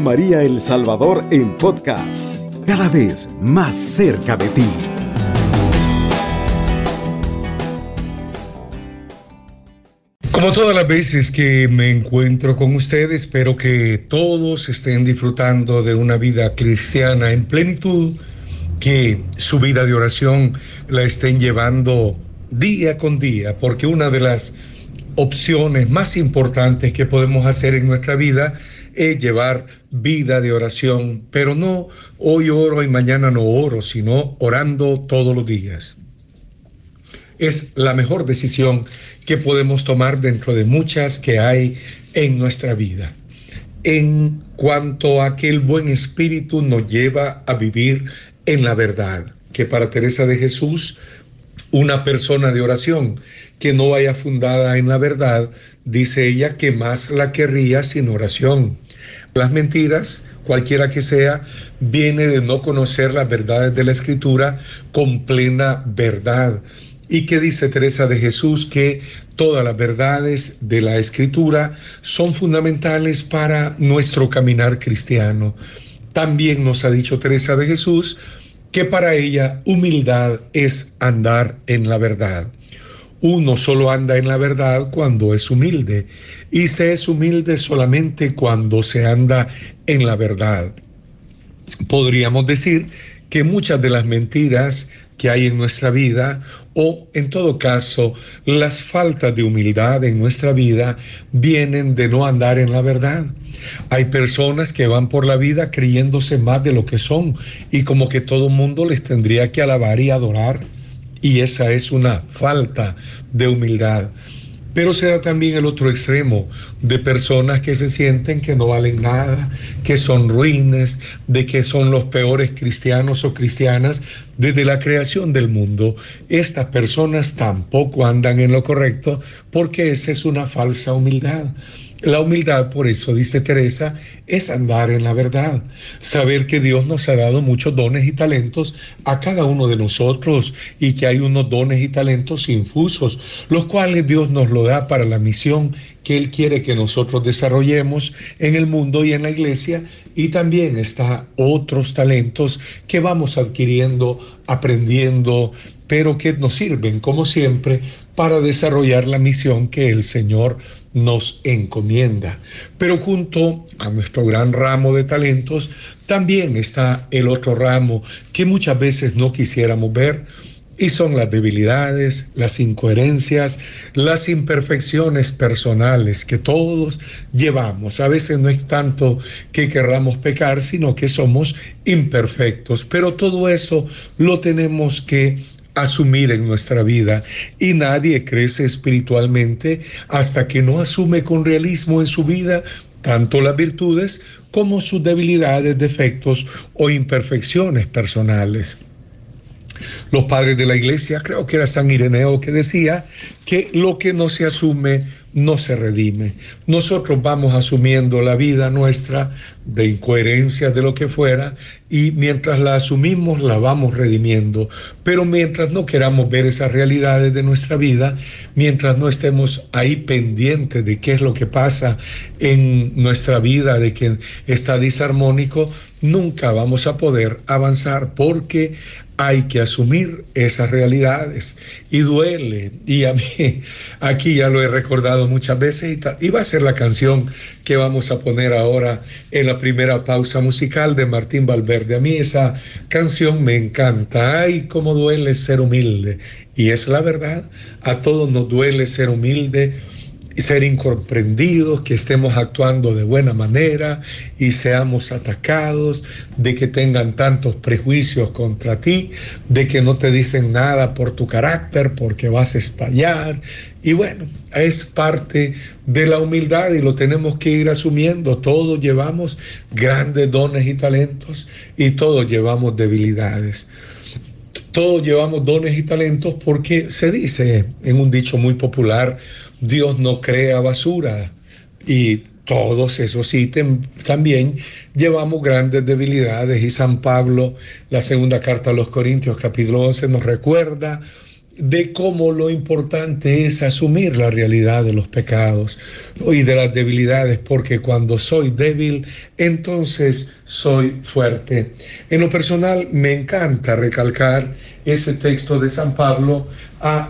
María El Salvador en podcast, cada vez más cerca de ti. Como todas las veces que me encuentro con ustedes, espero que todos estén disfrutando de una vida cristiana en plenitud, que su vida de oración la estén llevando día con día, porque una de las opciones más importantes que podemos hacer en nuestra vida es llevar vida de oración, pero no hoy oro y mañana no oro, sino orando todos los días. Es la mejor decisión que podemos tomar dentro de muchas que hay en nuestra vida. En cuanto a que el buen espíritu nos lleva a vivir en la verdad, que para Teresa de Jesús, una persona de oración que no vaya fundada en la verdad, dice ella que más la querría sin oración. Las mentiras, cualquiera que sea, viene de no conocer las verdades de la escritura con plena verdad. ¿Y que dice Teresa de Jesús? Que todas las verdades de la escritura son fundamentales para nuestro caminar cristiano. También nos ha dicho Teresa de Jesús que para ella humildad es andar en la verdad. Uno solo anda en la verdad cuando es humilde y se es humilde solamente cuando se anda en la verdad. Podríamos decir que muchas de las mentiras que hay en nuestra vida o en todo caso las faltas de humildad en nuestra vida vienen de no andar en la verdad. Hay personas que van por la vida creyéndose más de lo que son y como que todo mundo les tendría que alabar y adorar y esa es una falta de humildad. Pero será también el otro extremo de personas que se sienten que no valen nada, que son ruines, de que son los peores cristianos o cristianas desde la creación del mundo. Estas personas tampoco andan en lo correcto porque esa es una falsa humildad. La humildad, por eso dice Teresa, es andar en la verdad, saber que Dios nos ha dado muchos dones y talentos a cada uno de nosotros y que hay unos dones y talentos infusos, los cuales Dios nos lo da para la misión que Él quiere que nosotros desarrollemos en el mundo y en la iglesia y también está otros talentos que vamos adquiriendo, aprendiendo, pero que nos sirven, como siempre, para desarrollar la misión que el Señor nos encomienda. Pero junto a nuestro gran ramo de talentos, también está el otro ramo que muchas veces no quisiéramos ver, y son las debilidades, las incoherencias, las imperfecciones personales que todos llevamos. A veces no es tanto que querramos pecar, sino que somos imperfectos. Pero todo eso lo tenemos que asumir en nuestra vida y nadie crece espiritualmente hasta que no asume con realismo en su vida tanto las virtudes como sus debilidades, defectos o imperfecciones personales. Los padres de la iglesia, creo que era San Ireneo que decía que lo que no se asume no se redime. Nosotros vamos asumiendo la vida nuestra de incoherencia de lo que fuera y mientras la asumimos la vamos redimiendo. Pero mientras no queramos ver esas realidades de nuestra vida, mientras no estemos ahí pendientes de qué es lo que pasa en nuestra vida, de que está disarmónico, nunca vamos a poder avanzar porque hay que asumir esas realidades y duele. Y a mí, aquí ya lo he recordado muchas veces y, va a ser la canción que vamos a poner ahora en la primera pausa musical de Martín Valverde. A mí esa canción me encanta. Ay, cómo duele ser humilde. Y es la verdad, a todos nos duele ser humilde ser incomprendidos, que estemos actuando de buena manera y seamos atacados, de que tengan tantos prejuicios contra ti, de que no te dicen nada por tu carácter, porque vas a estallar. Y bueno, es parte de la humildad y lo tenemos que ir asumiendo. Todos llevamos grandes dones y talentos y todos llevamos debilidades. Todos llevamos dones y talentos porque se dice en un dicho muy popular, Dios no crea basura. Y todos esos ítems también llevamos grandes debilidades. Y San Pablo, la segunda carta a los Corintios capítulo 11 nos recuerda de cómo lo importante es asumir la realidad de los pecados y de las debilidades, porque cuando soy débil, entonces soy fuerte. En lo personal, me encanta recalcar ese texto de San Pablo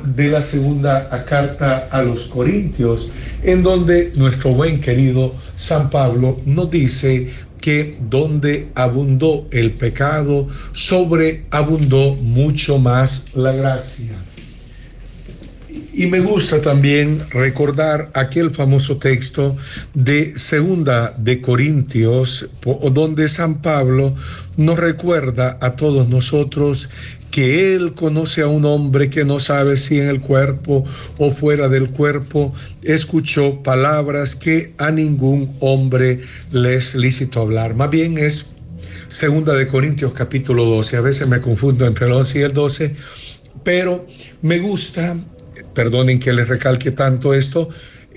de la segunda carta a los Corintios, en donde nuestro buen querido San Pablo nos dice que donde abundó el pecado, sobreabundó mucho más la gracia. Y me gusta también recordar aquel famoso texto de Segunda de Corintios, donde San Pablo nos recuerda a todos nosotros que Él conoce a un hombre que no sabe si en el cuerpo o fuera del cuerpo escuchó palabras que a ningún hombre le es lícito hablar. Más bien es Segunda de Corintios capítulo 12. A veces me confundo entre el 11 y el 12, pero me gusta perdonen que les recalque tanto esto,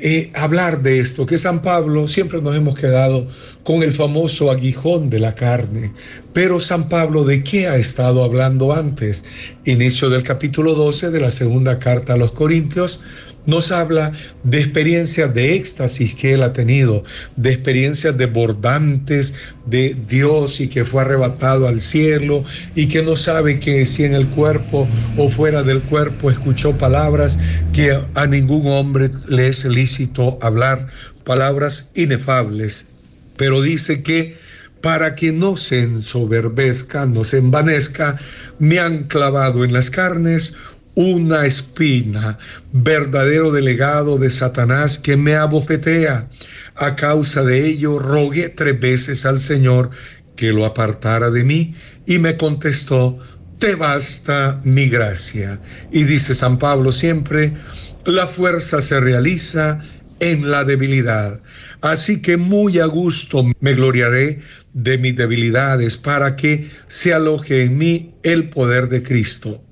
eh, hablar de esto, que San Pablo siempre nos hemos quedado con el famoso aguijón de la carne, pero San Pablo de qué ha estado hablando antes? Inicio del capítulo 12 de la segunda carta a los Corintios, nos habla de experiencias de éxtasis que él ha tenido, de experiencias desbordantes de Dios y que fue arrebatado al cielo y que no sabe que si en el cuerpo o fuera del cuerpo escuchó palabras que a ningún hombre le es lícito hablar, palabras inefables. Pero dice que para que no se ensoberbezca, no se envanezca, me han clavado en las carnes una espina, verdadero delegado de Satanás que me abofetea. A causa de ello rogué tres veces al Señor que lo apartara de mí y me contestó, te basta mi gracia. Y dice San Pablo siempre, la fuerza se realiza en la debilidad. Así que muy a gusto me gloriaré de mis debilidades para que se aloje en mí el poder de Cristo.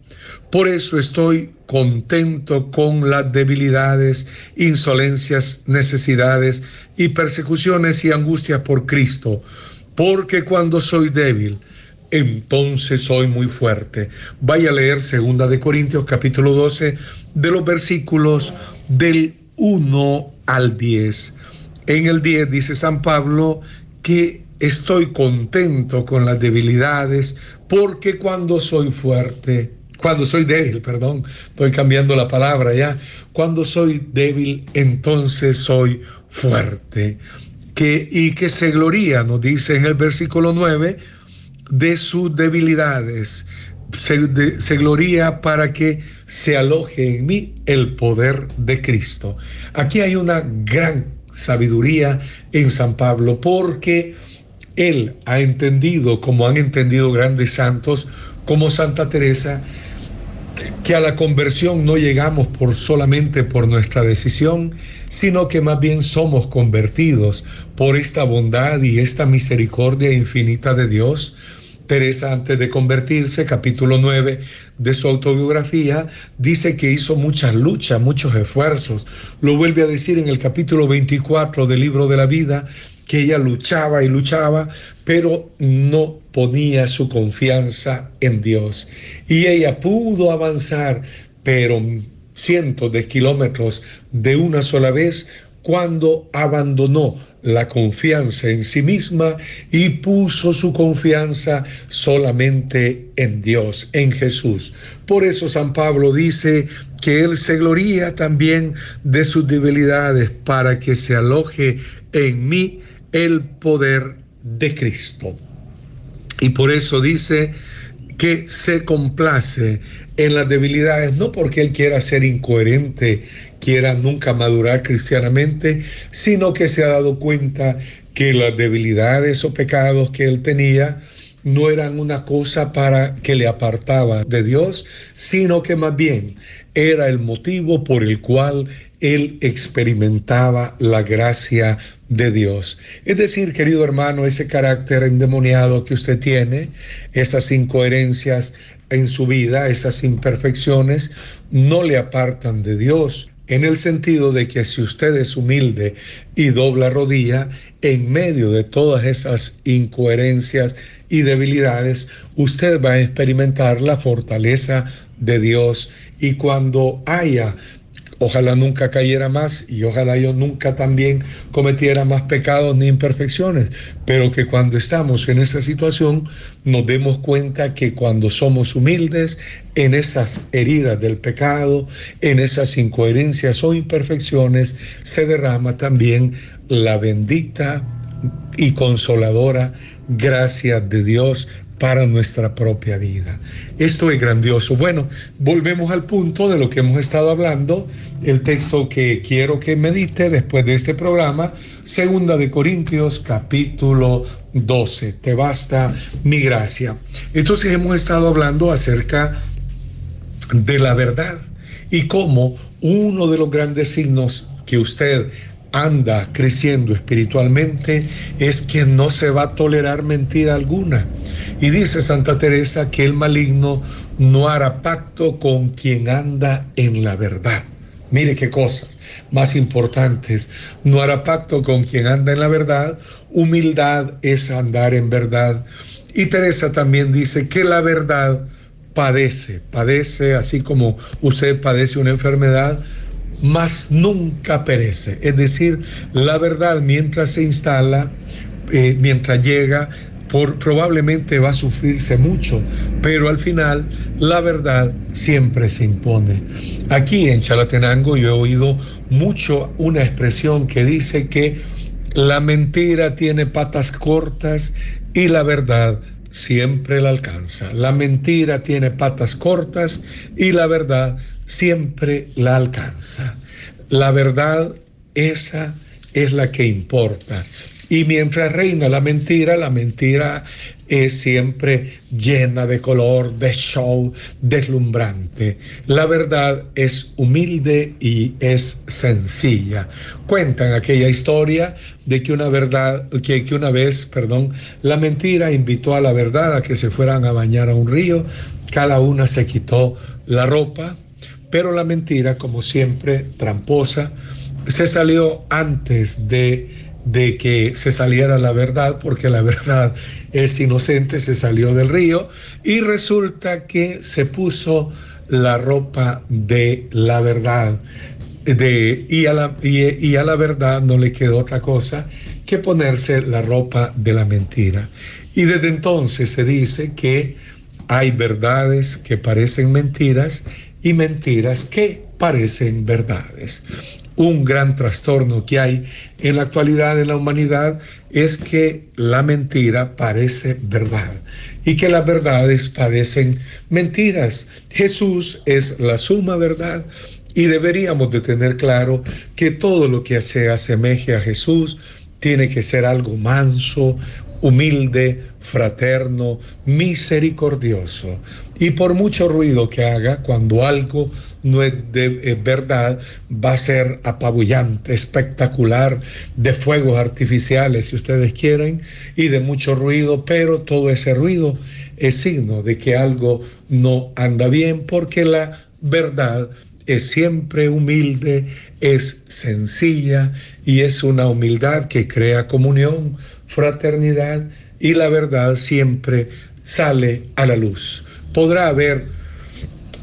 Por eso estoy contento con las debilidades, insolencias, necesidades y persecuciones y angustias por Cristo, porque cuando soy débil, entonces soy muy fuerte. Vaya a leer segunda de Corintios capítulo 12 de los versículos del 1 al 10. En el 10 dice San Pablo que estoy contento con las debilidades porque cuando soy fuerte, cuando soy débil, perdón, estoy cambiando la palabra ya. Cuando soy débil, entonces soy fuerte. Que, y que se gloría, nos dice en el versículo 9, de sus debilidades. Se, se, gloría para que se aloje en mí el poder de Cristo. Aquí hay una gran sabiduría en San Pablo porque él ha entendido, como han entendido grandes santos, como Santa Teresa, que a la conversión no llegamos por solamente por nuestra decisión, sino que más bien somos convertidos por esta bondad y esta misericordia infinita de Dios. Teresa, antes de convertirse, capítulo 9 de su autobiografía, dice que hizo muchas luchas, muchos esfuerzos. Lo vuelve a decir en el capítulo 24 del libro de la vida, que ella luchaba y luchaba, pero no ponía su confianza en Dios. Y ella pudo avanzar, pero cientos de kilómetros de una sola vez cuando abandonó la confianza en sí misma y puso su confianza solamente en Dios, en Jesús. Por eso San Pablo dice que Él se gloría también de sus debilidades para que se aloje en mí el poder de Cristo. Y por eso dice que se complace en las debilidades, no porque él quiera ser incoherente, quiera nunca madurar cristianamente, sino que se ha dado cuenta que las debilidades o pecados que él tenía no eran una cosa para que le apartaba de Dios, sino que más bien era el motivo por el cual él experimentaba la gracia de Dios. Es decir, querido hermano, ese carácter endemoniado que usted tiene, esas incoherencias en su vida, esas imperfecciones, no le apartan de Dios en el sentido de que si usted es humilde y dobla rodilla, en medio de todas esas incoherencias y debilidades, usted va a experimentar la fortaleza de Dios y cuando haya Ojalá nunca cayera más y ojalá yo nunca también cometiera más pecados ni imperfecciones, pero que cuando estamos en esa situación nos demos cuenta que cuando somos humildes en esas heridas del pecado, en esas incoherencias o imperfecciones, se derrama también la bendita y consoladora gracia de Dios para nuestra propia vida. Esto es grandioso. Bueno, volvemos al punto de lo que hemos estado hablando, el texto que quiero que medite después de este programa, segunda de Corintios capítulo 12. Te basta mi gracia. Entonces hemos estado hablando acerca de la verdad y cómo uno de los grandes signos que usted anda creciendo espiritualmente es que no se va a tolerar mentira alguna. Y dice Santa Teresa que el maligno no hará pacto con quien anda en la verdad. Mire qué cosas más importantes. No hará pacto con quien anda en la verdad. Humildad es andar en verdad. Y Teresa también dice que la verdad padece, padece así como usted padece una enfermedad, mas nunca perece. Es decir, la verdad mientras se instala, eh, mientras llega, probablemente va a sufrirse mucho, pero al final la verdad siempre se impone. Aquí en Chalatenango yo he oído mucho una expresión que dice que la mentira tiene patas cortas y la verdad siempre la alcanza. La mentira tiene patas cortas y la verdad siempre la alcanza. La verdad, esa es la que importa. Y mientras reina la mentira, la mentira es siempre llena de color, de show, deslumbrante. La verdad es humilde y es sencilla. Cuentan aquella historia de que una verdad, que, que una vez, perdón, la mentira invitó a la verdad a que se fueran a bañar a un río. Cada una se quitó la ropa, pero la mentira, como siempre, tramposa, se salió antes de, de, que se saliera la verdad, porque la verdad es inocente, se salió del río y resulta que se puso la ropa de la verdad. De, y, a la, y a la verdad no le quedó otra cosa que ponerse la ropa de la mentira. Y desde entonces se dice que hay verdades que parecen mentiras y mentiras que parecen verdades. Un gran trastorno que hay en la actualidad en la humanidad es que la mentira parece verdad y que las verdades parecen mentiras. Jesús es la suma verdad y deberíamos de tener claro que todo lo que se asemeje a Jesús tiene que ser algo manso, humilde, fraterno, misericordioso. Y por mucho ruido que haga, cuando algo no es de verdad, va a ser apabullante, espectacular, de fuegos artificiales, si ustedes quieren, y de mucho ruido, pero todo ese ruido es signo de que algo no anda bien, porque la verdad es siempre humilde, es sencilla y es una humildad que crea comunión, fraternidad y la verdad siempre sale a la luz. Podrá haber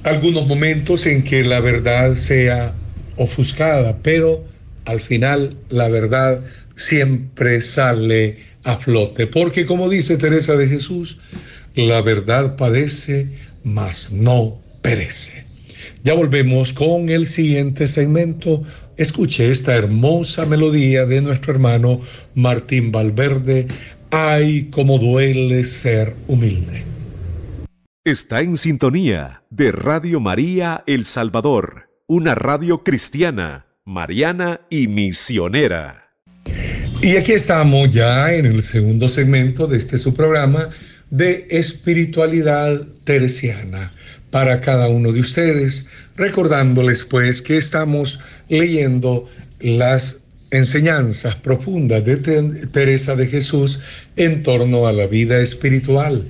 algunos momentos en que la verdad sea ofuscada, pero al final la verdad siempre sale a flote, porque como dice Teresa de Jesús, la verdad padece, mas no perece. Ya volvemos con el siguiente segmento. Escuche esta hermosa melodía de nuestro hermano Martín Valverde. Ay, cómo duele ser humilde. Está en sintonía de Radio María El Salvador, una radio cristiana, mariana y misionera. Y aquí estamos ya en el segundo segmento de este su programa de espiritualidad teresiana para cada uno de ustedes, recordándoles pues que estamos leyendo las enseñanzas profundas de Teresa de Jesús en torno a la vida espiritual.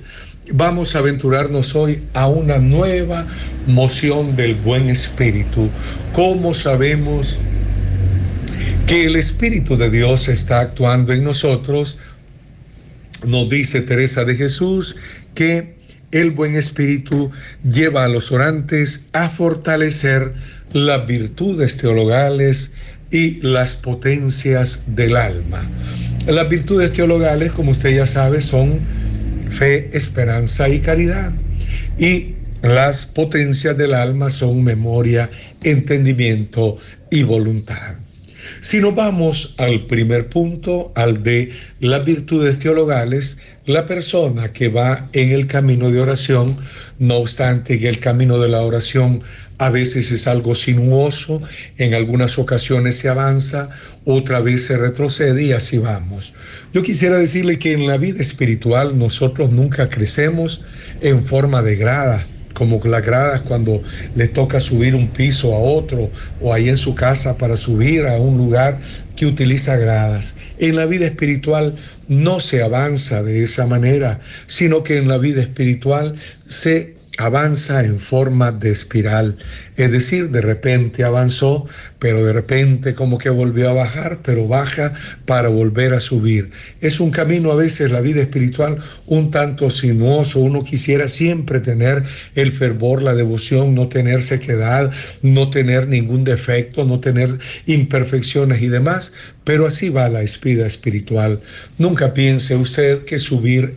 Vamos a aventurarnos hoy a una nueva moción del buen espíritu. ¿Cómo sabemos que el Espíritu de Dios está actuando en nosotros? Nos dice Teresa de Jesús que el buen espíritu lleva a los orantes a fortalecer las virtudes teologales y las potencias del alma. Las virtudes teologales, como usted ya sabe, son fe, esperanza y caridad. Y las potencias del alma son memoria, entendimiento y voluntad. Si nos vamos al primer punto, al de las virtudes teologales, la persona que va en el camino de oración, no obstante que el camino de la oración a veces es algo sinuoso, en algunas ocasiones se avanza, otra vez se retrocede y así vamos. Yo quisiera decirle que en la vida espiritual nosotros nunca crecemos en forma de grada como las gradas cuando le toca subir un piso a otro o ahí en su casa para subir a un lugar que utiliza gradas. En la vida espiritual no se avanza de esa manera, sino que en la vida espiritual se avanza en forma de espiral. Es decir, de repente avanzó, pero de repente como que volvió a bajar, pero baja para volver a subir. Es un camino a veces la vida espiritual un tanto sinuoso. Uno quisiera siempre tener el fervor, la devoción, no tener sequedad, no tener ningún defecto, no tener imperfecciones y demás. Pero así va la vida espiritual. Nunca piense usted que subir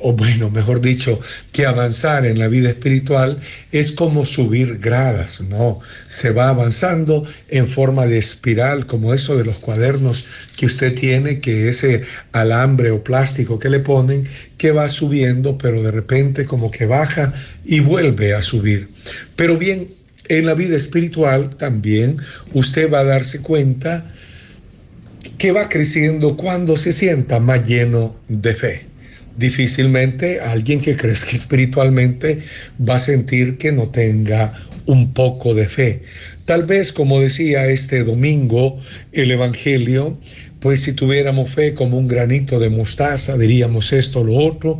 o bueno, mejor dicho, que avanzar en la vida espiritual es como subir gradas, no, se va avanzando en forma de espiral, como eso de los cuadernos que usted tiene, que ese alambre o plástico que le ponen, que va subiendo, pero de repente como que baja y vuelve a subir. Pero bien, en la vida espiritual también usted va a darse cuenta que va creciendo cuando se sienta más lleno de fe difícilmente alguien que crezca espiritualmente va a sentir que no tenga un poco de fe. Tal vez, como decía este domingo el Evangelio, pues si tuviéramos fe como un granito de mostaza, diríamos esto, lo otro,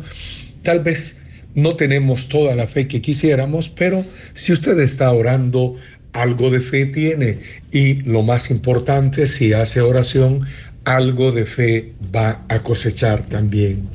tal vez no tenemos toda la fe que quisiéramos, pero si usted está orando, algo de fe tiene. Y lo más importante, si hace oración, algo de fe va a cosechar también.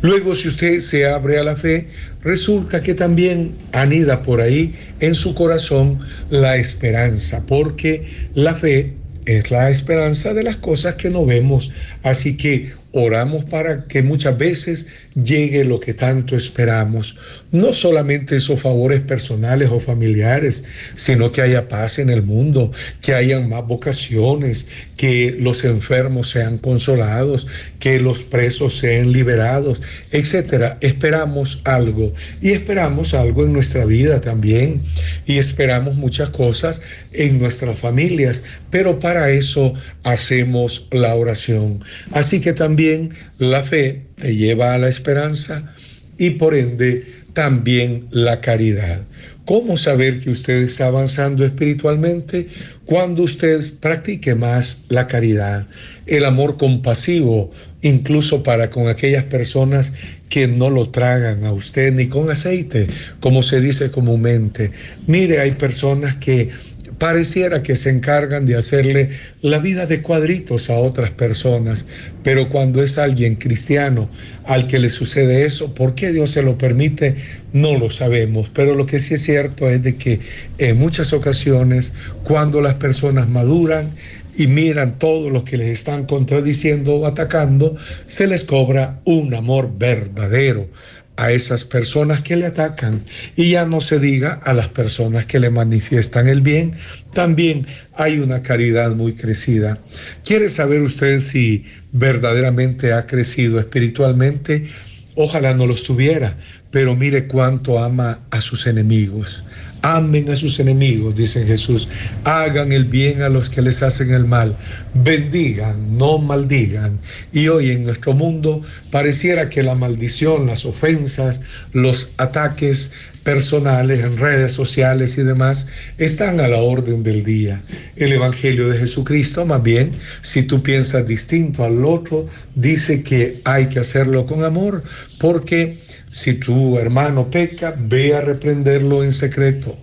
Luego, si usted se abre a la fe, resulta que también anida por ahí en su corazón la esperanza, porque la fe es la esperanza de las cosas que no vemos. Así que oramos para que muchas veces llegue lo que tanto esperamos. No solamente esos favores personales o familiares, sino que haya paz en el mundo, que hayan más vocaciones, que los enfermos sean consolados, que los presos sean liberados, etcétera. Esperamos algo y esperamos algo en nuestra vida también y esperamos muchas cosas en nuestras familias, pero para eso hacemos la oración. Así que también la fe te lleva a la esperanza y por ende también la caridad. ¿Cómo saber que usted está avanzando espiritualmente? Cuando usted practique más la caridad, el amor compasivo, incluso para con aquellas personas que no lo tragan a usted ni con aceite, como se dice comúnmente. Mire, hay personas que pareciera que se encargan de hacerle la vida de cuadritos a otras personas, pero cuando es alguien cristiano al que le sucede eso, ¿por qué Dios se lo permite? No lo sabemos, pero lo que sí es cierto es de que en muchas ocasiones cuando las personas maduran y miran todo lo que les están contradiciendo o atacando, se les cobra un amor verdadero a esas personas que le atacan y ya no se diga a las personas que le manifiestan el bien, también hay una caridad muy crecida. ¿Quiere saber usted si verdaderamente ha crecido espiritualmente? Ojalá no los tuviera, pero mire cuánto ama a sus enemigos. Amen a sus enemigos, dice Jesús. Hagan el bien a los que les hacen el mal. Bendigan, no maldigan. Y hoy en nuestro mundo pareciera que la maldición, las ofensas, los ataques personales en redes sociales y demás están a la orden del día. El Evangelio de Jesucristo, más bien, si tú piensas distinto al otro, dice que hay que hacerlo con amor, porque si tu hermano peca, ve a reprenderlo en secreto.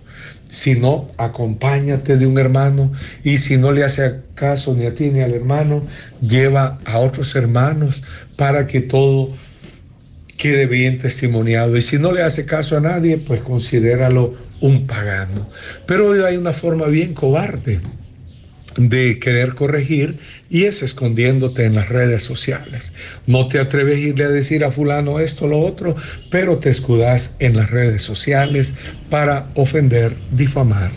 Si no, acompáñate de un hermano y si no le hace caso ni a ti ni al hermano, lleva a otros hermanos para que todo quede bien testimoniado. Y si no le hace caso a nadie, pues considéralo un pagano. Pero hoy hay una forma bien cobarde de querer corregir y es escondiéndote en las redes sociales. No te atreves a irle a decir a fulano esto, lo otro, pero te escudas en las redes sociales para ofender, difamar.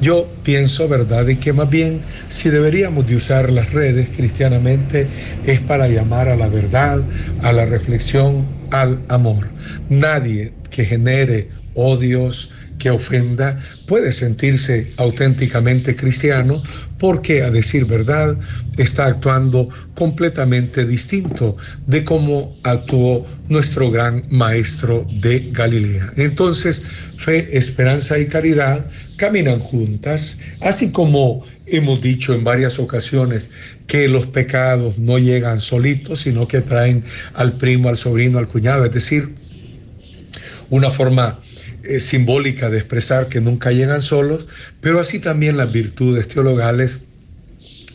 Yo pienso, ¿verdad? Y que más bien si deberíamos de usar las redes cristianamente es para llamar a la verdad, a la reflexión, al amor. Nadie que genere odios, que ofenda, puede sentirse auténticamente cristiano porque, a decir verdad, está actuando completamente distinto de cómo actuó nuestro gran maestro de Galilea. Entonces, fe, esperanza y caridad caminan juntas, así como hemos dicho en varias ocasiones que los pecados no llegan solitos, sino que traen al primo, al sobrino, al cuñado, es decir, una forma eh, simbólica de expresar que nunca llegan solos, pero así también las virtudes teologales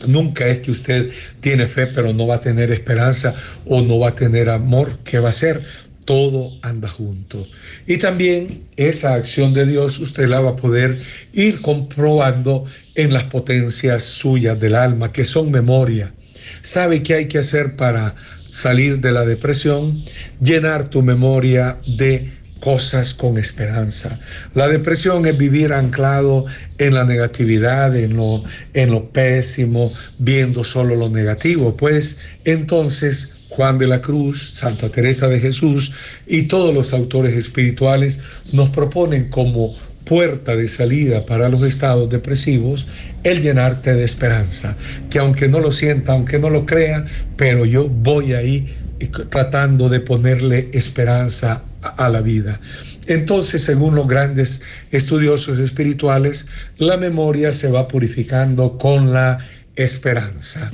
Nunca es que usted tiene fe pero no va a tener esperanza o no va a tener amor. ¿Qué va a hacer? Todo anda junto. Y también esa acción de Dios usted la va a poder ir comprobando en las potencias suyas del alma, que son memoria. ¿Sabe qué hay que hacer para salir de la depresión? Llenar tu memoria de cosas con esperanza. La depresión es vivir anclado en la negatividad, en lo, en lo pésimo, viendo solo lo negativo. Pues entonces Juan de la Cruz, Santa Teresa de Jesús y todos los autores espirituales nos proponen como puerta de salida para los estados depresivos el llenarte de esperanza, que aunque no lo sienta, aunque no lo crea, pero yo voy ahí tratando de ponerle esperanza a la vida. Entonces, según los grandes estudiosos espirituales, la memoria se va purificando con la esperanza.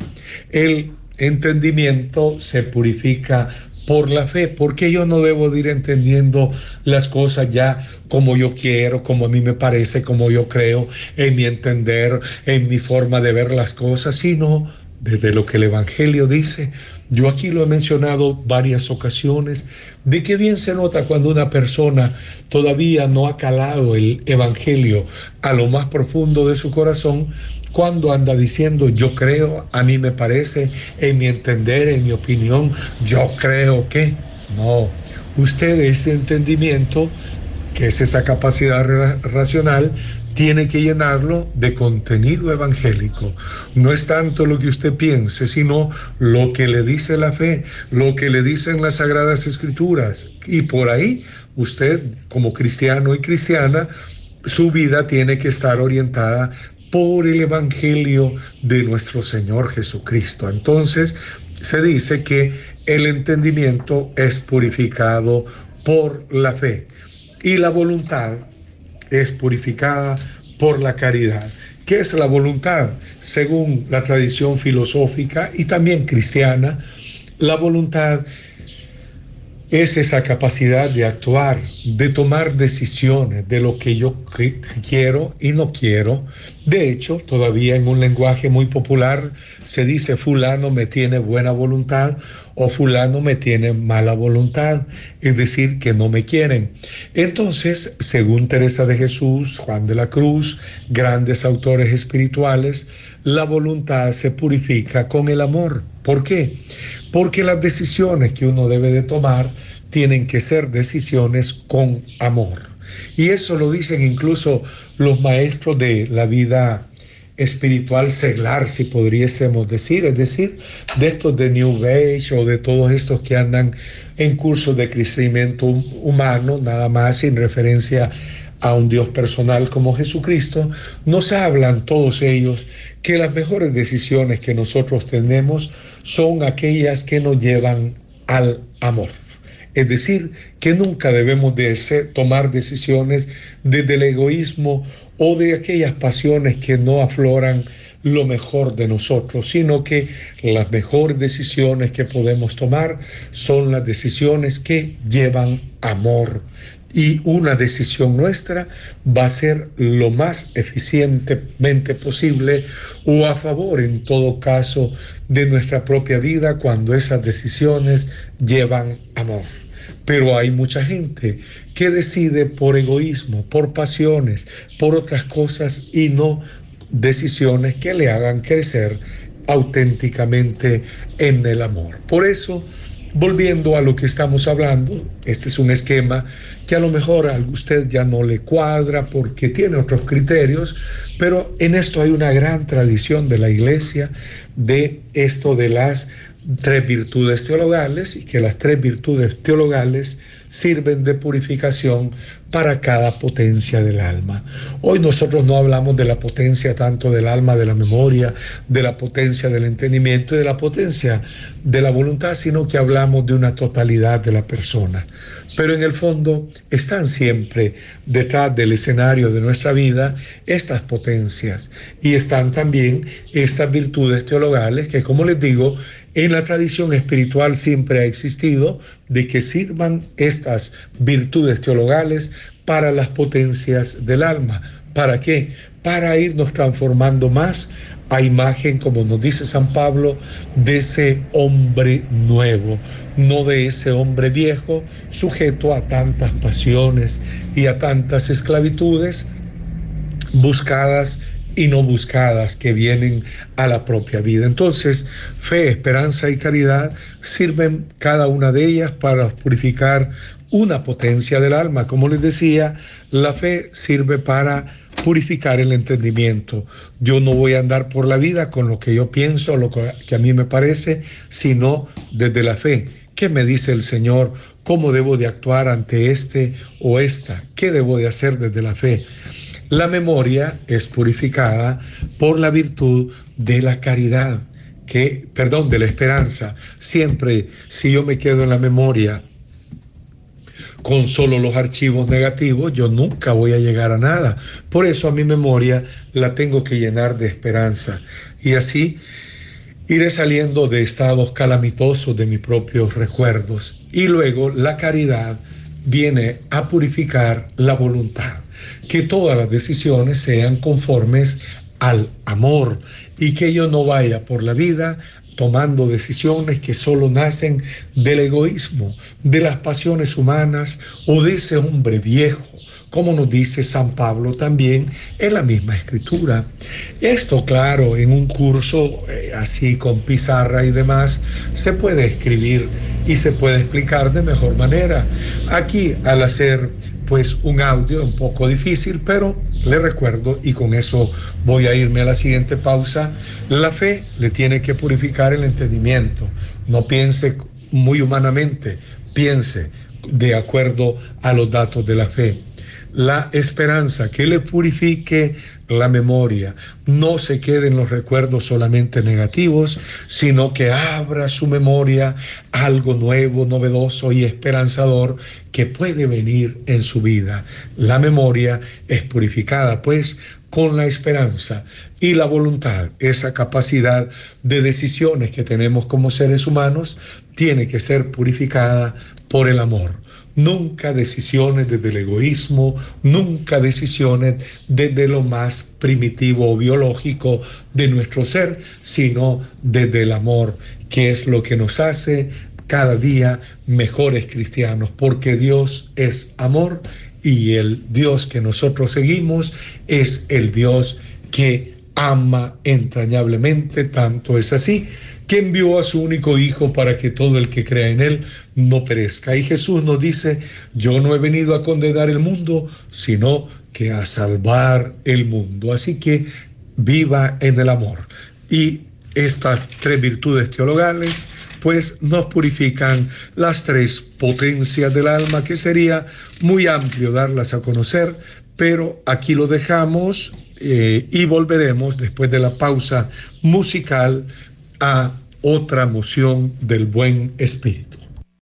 El entendimiento se purifica por la fe, porque yo no debo de ir entendiendo las cosas ya como yo quiero, como a mí me parece, como yo creo, en mi entender, en mi forma de ver las cosas, sino desde lo que el Evangelio dice, yo aquí lo he mencionado varias ocasiones, de qué bien se nota cuando una persona todavía no ha calado el Evangelio a lo más profundo de su corazón, cuando anda diciendo yo creo, a mí me parece, en mi entender, en mi opinión, yo creo que no. Usted ese entendimiento, que es esa capacidad racional, tiene que llenarlo de contenido evangélico. No es tanto lo que usted piense, sino lo que le dice la fe, lo que le dicen las sagradas escrituras. Y por ahí usted, como cristiano y cristiana, su vida tiene que estar orientada por el Evangelio de nuestro Señor Jesucristo. Entonces, se dice que el entendimiento es purificado por la fe y la voluntad es purificada por la caridad. ¿Qué es la voluntad? Según la tradición filosófica y también cristiana, la voluntad es esa capacidad de actuar, de tomar decisiones de lo que yo quiero y no quiero. De hecho, todavía en un lenguaje muy popular se dice fulano me tiene buena voluntad o fulano me tiene mala voluntad, es decir, que no me quieren. Entonces, según Teresa de Jesús, Juan de la Cruz, grandes autores espirituales, la voluntad se purifica con el amor. ¿Por qué? Porque las decisiones que uno debe de tomar tienen que ser decisiones con amor. Y eso lo dicen incluso los maestros de la vida espiritual seglar, si podríamos decir, es decir, de estos de New Age o de todos estos que andan en curso de crecimiento humano, nada más sin referencia a un Dios personal como Jesucristo, nos hablan todos ellos que las mejores decisiones que nosotros tenemos son aquellas que nos llevan al amor. Es decir, que nunca debemos de tomar decisiones desde el egoísmo o de aquellas pasiones que no afloran lo mejor de nosotros, sino que las mejores decisiones que podemos tomar son las decisiones que llevan amor, y una decisión nuestra va a ser lo más eficientemente posible o a favor en todo caso de nuestra propia vida cuando esas decisiones llevan amor. pero hay mucha gente que decide por egoísmo, por pasiones, por otras cosas y no decisiones que le hagan crecer auténticamente en el amor. Por eso, volviendo a lo que estamos hablando, este es un esquema que a lo mejor a usted ya no le cuadra porque tiene otros criterios, pero en esto hay una gran tradición de la iglesia de esto de las tres virtudes teologales y que las tres virtudes teologales sirven de purificación para cada potencia del alma. Hoy nosotros no hablamos de la potencia tanto del alma, de la memoria, de la potencia del entendimiento y de la potencia de la voluntad, sino que hablamos de una totalidad de la persona. Pero en el fondo están siempre detrás del escenario de nuestra vida estas potencias y están también estas virtudes teologales que, como les digo, en la tradición espiritual siempre ha existido de que sirvan estas virtudes teologales para las potencias del alma. ¿Para qué? Para irnos transformando más a imagen, como nos dice San Pablo, de ese hombre nuevo, no de ese hombre viejo, sujeto a tantas pasiones y a tantas esclavitudes buscadas y no buscadas que vienen a la propia vida. Entonces, fe, esperanza y caridad sirven cada una de ellas para purificar una potencia del alma. Como les decía, la fe sirve para purificar el entendimiento. Yo no voy a andar por la vida con lo que yo pienso, lo que a mí me parece, sino desde la fe. ¿Qué me dice el Señor? ¿Cómo debo de actuar ante este o esta? ¿Qué debo de hacer desde la fe? La memoria es purificada por la virtud de la caridad, que, perdón, de la esperanza. Siempre, si yo me quedo en la memoria con solo los archivos negativos, yo nunca voy a llegar a nada. Por eso a mi memoria la tengo que llenar de esperanza. Y así iré saliendo de estados calamitosos de mis propios recuerdos. Y luego la caridad viene a purificar la voluntad que todas las decisiones sean conformes al amor y que yo no vaya por la vida tomando decisiones que solo nacen del egoísmo, de las pasiones humanas o de ese hombre viejo como nos dice San Pablo también en la misma escritura. Esto, claro, en un curso eh, así con pizarra y demás, se puede escribir y se puede explicar de mejor manera. Aquí, al hacer pues un audio un poco difícil, pero le recuerdo, y con eso voy a irme a la siguiente pausa, la fe le tiene que purificar el entendimiento. No piense muy humanamente, piense de acuerdo a los datos de la fe la esperanza, que le purifique la memoria, no se queden los recuerdos solamente negativos, sino que abra su memoria algo nuevo, novedoso y esperanzador que puede venir en su vida. La memoria es purificada, pues, con la esperanza y la voluntad, esa capacidad de decisiones que tenemos como seres humanos, tiene que ser purificada por el amor nunca decisiones desde el egoísmo, nunca decisiones desde lo más primitivo o biológico de nuestro ser, sino desde el amor, que es lo que nos hace cada día mejores cristianos, porque Dios es amor y el Dios que nosotros seguimos es el Dios que ama entrañablemente, tanto es así que envió a su único Hijo para que todo el que crea en Él no perezca. Y Jesús nos dice, yo no he venido a condenar el mundo, sino que a salvar el mundo. Así que viva en el amor. Y estas tres virtudes teologales, pues nos purifican las tres potencias del alma, que sería muy amplio darlas a conocer, pero aquí lo dejamos eh, y volveremos después de la pausa musical a otra moción del buen espíritu.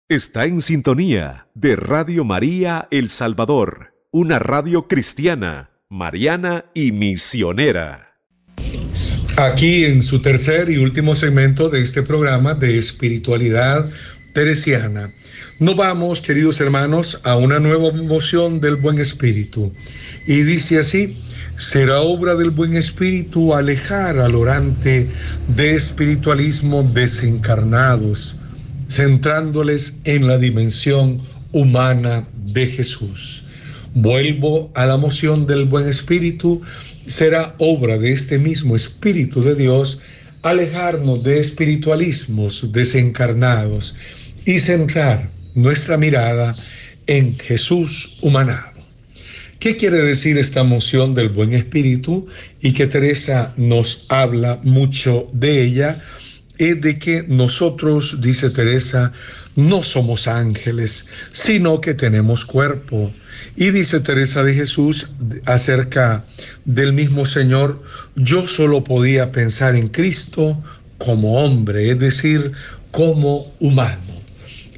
Está en sintonía de Radio María El Salvador, una radio cristiana, mariana y misionera. Aquí en su tercer y último segmento de este programa de espiritualidad teresiana, nos vamos, queridos hermanos, a una nueva moción del buen espíritu. Y dice así, será obra del buen espíritu alejar al orante de espiritualismo desencarnados, centrándoles en la dimensión humana de Jesús. Vuelvo a la moción del buen espíritu, será obra de este mismo Espíritu de Dios alejarnos de espiritualismos desencarnados y centrar nuestra mirada en Jesús humanado. ¿Qué quiere decir esta moción del buen espíritu? Y que Teresa nos habla mucho de ella, es de que nosotros, dice Teresa, no somos ángeles, sino que tenemos cuerpo. Y dice Teresa de Jesús acerca del mismo Señor, yo solo podía pensar en Cristo como hombre, es decir, como humano.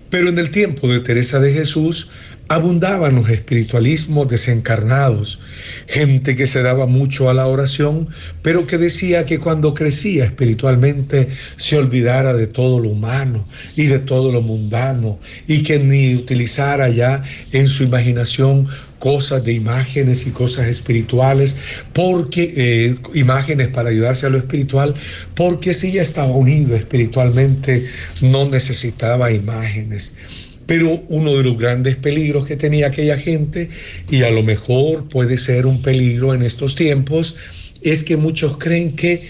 Pero en el tiempo de Teresa de Jesús, abundaban los espiritualismos desencarnados, gente que se daba mucho a la oración, pero que decía que cuando crecía espiritualmente se olvidara de todo lo humano y de todo lo mundano y que ni utilizara ya en su imaginación cosas de imágenes y cosas espirituales, porque eh, imágenes para ayudarse a lo espiritual, porque si ya estaba unido espiritualmente no necesitaba imágenes. Pero uno de los grandes peligros que tenía aquella gente, y a lo mejor puede ser un peligro en estos tiempos, es que muchos creen que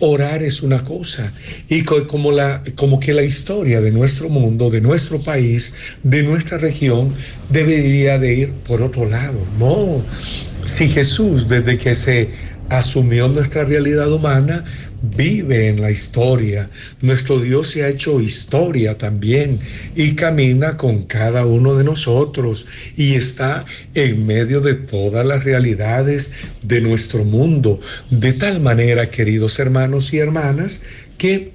orar es una cosa y como, la, como que la historia de nuestro mundo, de nuestro país, de nuestra región, debería de ir por otro lado. No, si Jesús desde que se asumió nuestra realidad humana, vive en la historia. Nuestro Dios se ha hecho historia también y camina con cada uno de nosotros y está en medio de todas las realidades de nuestro mundo. De tal manera, queridos hermanos y hermanas, que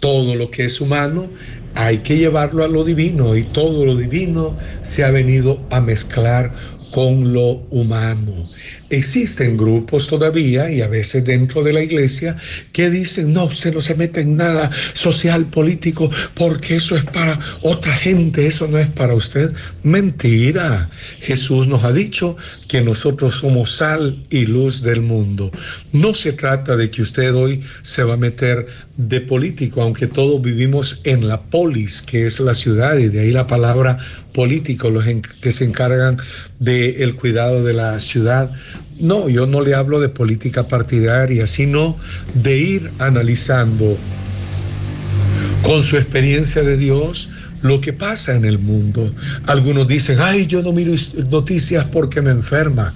todo lo que es humano hay que llevarlo a lo divino y todo lo divino se ha venido a mezclar con lo humano. Existen grupos todavía y a veces dentro de la iglesia que dicen, no, usted no se mete en nada social, político, porque eso es para otra gente, eso no es para usted. Mentira. Jesús nos ha dicho que nosotros somos sal y luz del mundo. No se trata de que usted hoy se va a meter de político, aunque todos vivimos en la polis, que es la ciudad, y de ahí la palabra político, los que se encargan del cuidado de la ciudad. No, yo no le hablo de política partidaria, sino de ir analizando con su experiencia de Dios lo que pasa en el mundo. Algunos dicen, ay, yo no miro noticias porque me enferma.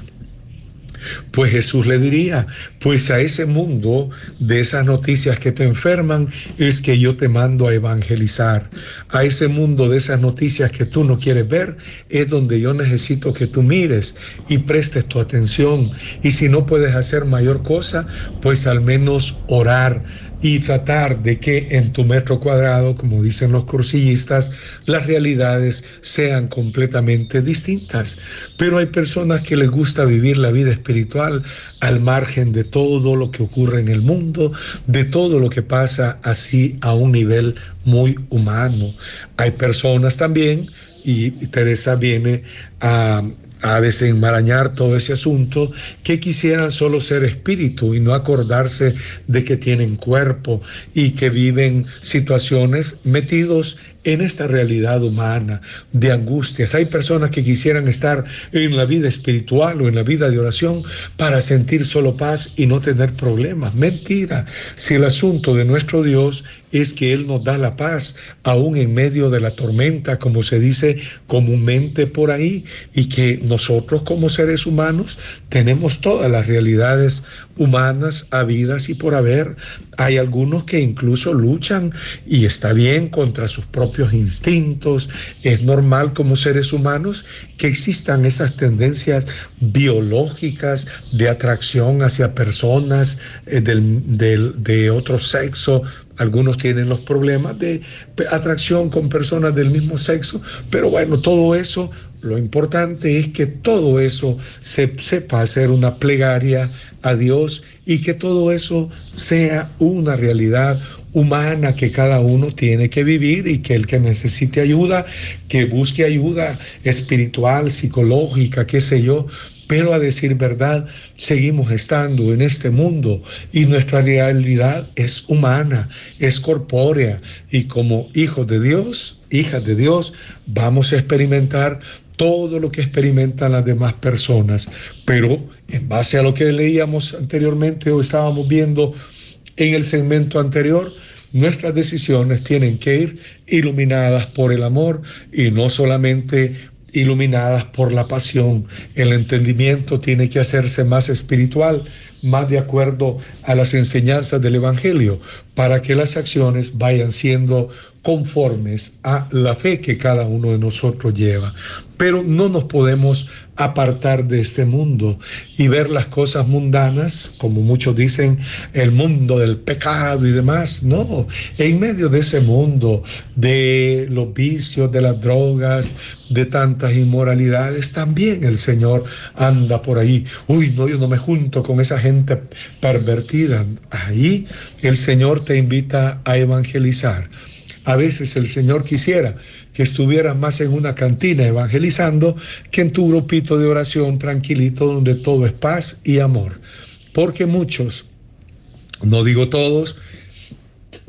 Pues Jesús le diría, pues a ese mundo de esas noticias que te enferman es que yo te mando a evangelizar. A ese mundo de esas noticias que tú no quieres ver es donde yo necesito que tú mires y prestes tu atención. Y si no puedes hacer mayor cosa, pues al menos orar y tratar de que en tu metro cuadrado, como dicen los cursillistas, las realidades sean completamente distintas. Pero hay personas que les gusta vivir la vida espiritual al margen de todo lo que ocurre en el mundo, de todo lo que pasa así a un nivel muy humano. Hay personas también, y Teresa viene a a desenmarañar todo ese asunto, que quisieran solo ser espíritu y no acordarse de que tienen cuerpo y que viven situaciones metidos en esta realidad humana de angustias. Hay personas que quisieran estar en la vida espiritual o en la vida de oración para sentir solo paz y no tener problemas. Mentira. Si el asunto de nuestro Dios es que Él nos da la paz, aún en medio de la tormenta, como se dice comúnmente por ahí, y que nosotros como seres humanos tenemos todas las realidades humanas habidas y por haber. Hay algunos que incluso luchan y está bien contra sus propios instintos. Es normal como seres humanos que existan esas tendencias biológicas de atracción hacia personas eh, de otro sexo algunos tienen los problemas de atracción con personas del mismo sexo, pero bueno, todo eso, lo importante es que todo eso se sepa hacer una plegaria a Dios y que todo eso sea una realidad humana que cada uno tiene que vivir y que el que necesite ayuda, que busque ayuda espiritual, psicológica, qué sé yo, pero a decir verdad, seguimos estando en este mundo y nuestra realidad es humana, es corpórea y como hijos de Dios, hijas de Dios, vamos a experimentar todo lo que experimentan las demás personas, pero en base a lo que leíamos anteriormente o estábamos viendo en el segmento anterior, nuestras decisiones tienen que ir iluminadas por el amor y no solamente iluminadas por la pasión. El entendimiento tiene que hacerse más espiritual, más de acuerdo a las enseñanzas del Evangelio, para que las acciones vayan siendo conformes a la fe que cada uno de nosotros lleva. Pero no nos podemos apartar de este mundo y ver las cosas mundanas, como muchos dicen, el mundo del pecado y demás. No, en medio de ese mundo, de los vicios, de las drogas, de tantas inmoralidades, también el Señor anda por ahí. Uy, no, yo no me junto con esa gente pervertida. Ahí el Señor te invita a evangelizar. A veces el Señor quisiera que estuvieras más en una cantina evangelizando que en tu grupito de oración tranquilito donde todo es paz y amor. Porque muchos, no digo todos,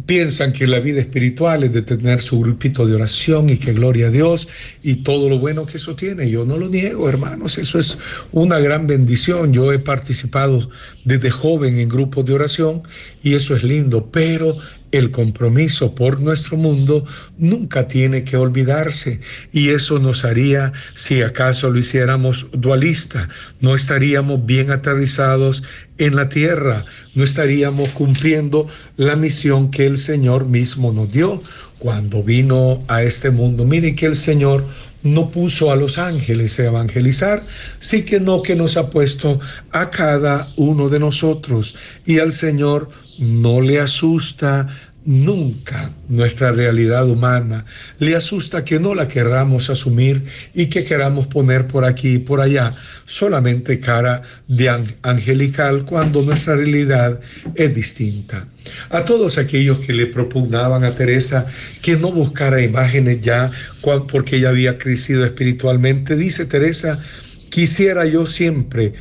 piensan que la vida espiritual es de tener su grupito de oración y que gloria a Dios y todo lo bueno que eso tiene. Yo no lo niego, hermanos, eso es una gran bendición. Yo he participado desde joven en grupos de oración y eso es lindo, pero el compromiso por nuestro mundo nunca tiene que olvidarse y eso nos haría, si acaso lo hiciéramos dualista, no estaríamos bien aterrizados en la tierra, no estaríamos cumpliendo la misión que el Señor mismo nos dio cuando vino a este mundo. Mire que el Señor no puso a los ángeles a evangelizar, sí que no que nos ha puesto a cada uno de nosotros y al Señor no le asusta nunca nuestra realidad humana. Le asusta que no la querramos asumir y que queramos poner por aquí y por allá solamente cara de angelical cuando nuestra realidad es distinta. A todos aquellos que le propugnaban a Teresa que no buscara imágenes ya porque ella había crecido espiritualmente, dice Teresa, quisiera yo siempre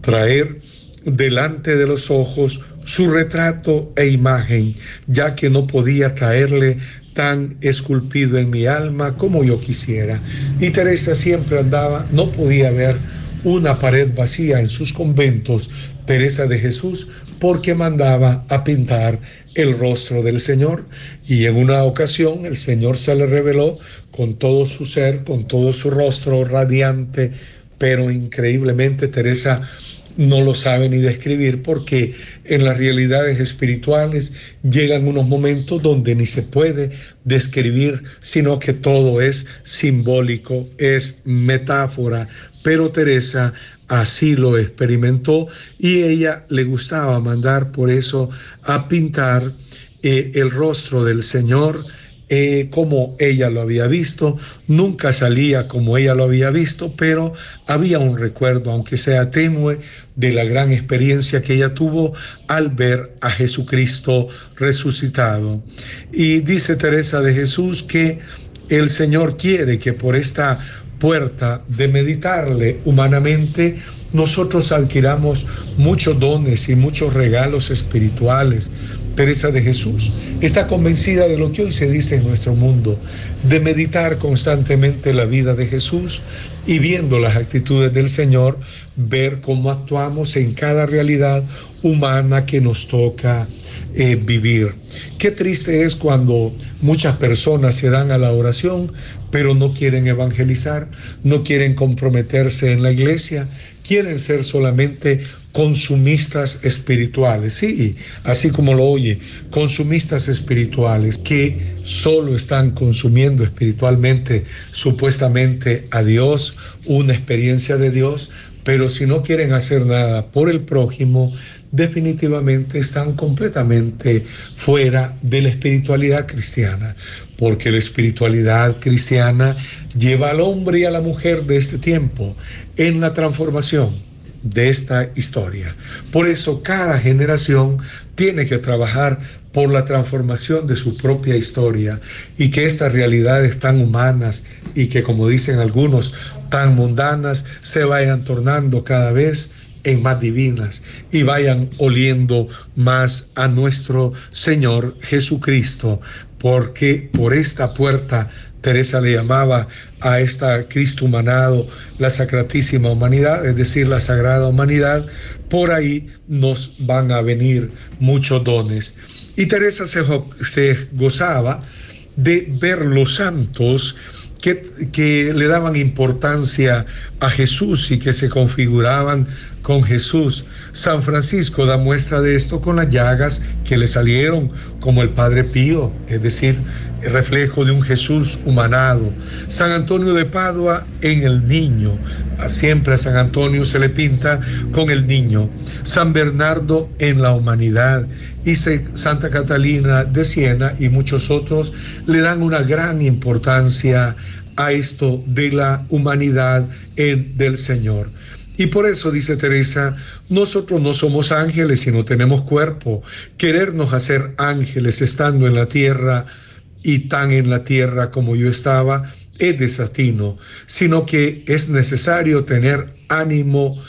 traer delante de los ojos su retrato e imagen, ya que no podía caerle tan esculpido en mi alma como yo quisiera. Y Teresa siempre andaba, no podía ver una pared vacía en sus conventos, Teresa de Jesús, porque mandaba a pintar el rostro del Señor. Y en una ocasión el Señor se le reveló con todo su ser, con todo su rostro radiante, pero increíblemente Teresa no lo sabe ni describir porque en las realidades espirituales llegan unos momentos donde ni se puede describir, sino que todo es simbólico, es metáfora. Pero Teresa así lo experimentó y ella le gustaba mandar por eso a pintar eh, el rostro del Señor eh, como ella lo había visto, nunca salía como ella lo había visto, pero había un recuerdo, aunque sea tenue, de la gran experiencia que ella tuvo al ver a Jesucristo resucitado. Y dice Teresa de Jesús que el Señor quiere que por esta puerta de meditarle humanamente, nosotros adquiramos muchos dones y muchos regalos espirituales, Teresa de Jesús está convencida de lo que hoy se dice en nuestro mundo, de meditar constantemente la vida de Jesús y viendo las actitudes del Señor, ver cómo actuamos en cada realidad humana que nos toca eh, vivir. Qué triste es cuando muchas personas se dan a la oración, pero no quieren evangelizar, no quieren comprometerse en la iglesia, quieren ser solamente consumistas espirituales, sí, así como lo oye, consumistas espirituales que solo están consumiendo espiritualmente, supuestamente a Dios, una experiencia de Dios, pero si no quieren hacer nada por el prójimo, definitivamente están completamente fuera de la espiritualidad cristiana, porque la espiritualidad cristiana lleva al hombre y a la mujer de este tiempo en la transformación de esta historia. Por eso cada generación tiene que trabajar por la transformación de su propia historia y que estas realidades tan humanas y que como dicen algunos tan mundanas se vayan tornando cada vez en más divinas y vayan oliendo más a nuestro Señor Jesucristo, porque por esta puerta Teresa le llamaba a esta Cristo humanado la sacratísima humanidad, es decir, la sagrada humanidad, por ahí nos van a venir muchos dones. Y Teresa se, gozaba de ver los santos que, que, le daban importancia a Jesús y que se configuraban con Jesús. San Francisco da muestra de esto con las llagas que le salieron como el Padre Pío, es decir, el reflejo de un Jesús humanado. San Antonio de Padua en el niño. Siempre a San Antonio se le pinta con el niño. San Bernardo en la humanidad. Y Santa Catalina de Siena y muchos otros le dan una gran importancia a esto de la humanidad en, del Señor. Y por eso, dice Teresa, nosotros no somos ángeles, sino tenemos cuerpo. Querernos hacer ángeles estando en la tierra y tan en la tierra como yo estaba, es desatino, sino que es necesario tener ánimo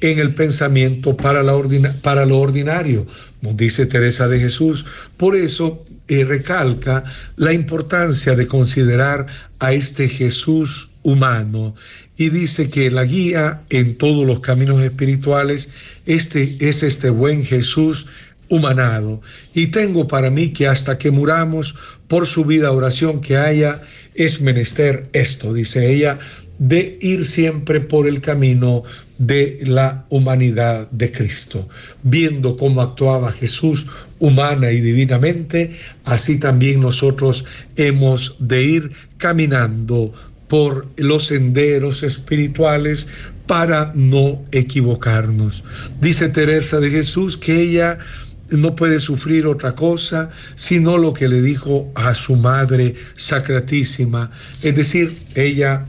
en el pensamiento para, la para lo ordinario, nos dice Teresa de Jesús. Por eso eh, recalca la importancia de considerar a este Jesús humano y dice que la guía en todos los caminos espirituales este, es este buen Jesús humanado. Y tengo para mí que hasta que muramos, por su vida oración que haya, es menester esto, dice ella, de ir siempre por el camino de la humanidad de Cristo. Viendo cómo actuaba Jesús humana y divinamente, así también nosotros hemos de ir caminando por los senderos espirituales para no equivocarnos. Dice Teresa de Jesús que ella no puede sufrir otra cosa sino lo que le dijo a su madre sacratísima. Es decir, ella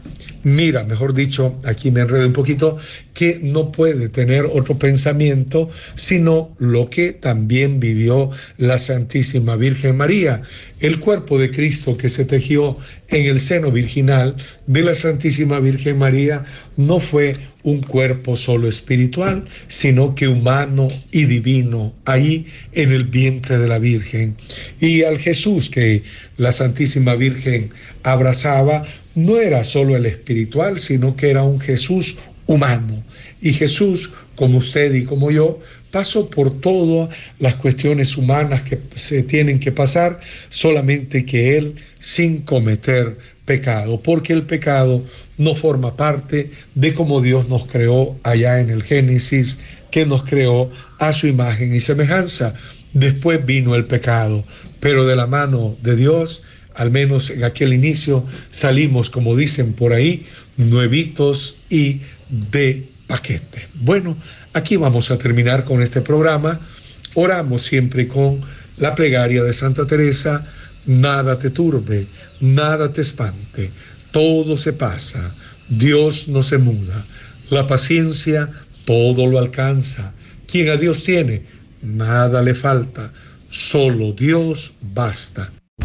mira, mejor dicho, aquí me enredo un poquito, que no puede tener otro pensamiento sino lo que también vivió la Santísima Virgen María. El cuerpo de Cristo que se tejió en el seno virginal de la Santísima Virgen María no fue un cuerpo solo espiritual, sino que humano y divino, ahí en el vientre de la Virgen. Y al Jesús que la Santísima Virgen abrazaba, no era solo el espiritual, sino que era un Jesús humano. Y Jesús, como usted y como yo, pasó por todas las cuestiones humanas que se tienen que pasar, solamente que Él sin cometer pecado, porque el pecado no forma parte de cómo Dios nos creó allá en el Génesis, que nos creó a su imagen y semejanza. Después vino el pecado, pero de la mano de Dios al menos en aquel inicio, salimos, como dicen por ahí, nuevitos y de paquete. Bueno, aquí vamos a terminar con este programa. Oramos siempre con la plegaria de Santa Teresa, nada te turbe, nada te espante, todo se pasa, Dios no se muda, la paciencia todo lo alcanza, quien a Dios tiene, nada le falta, solo Dios basta.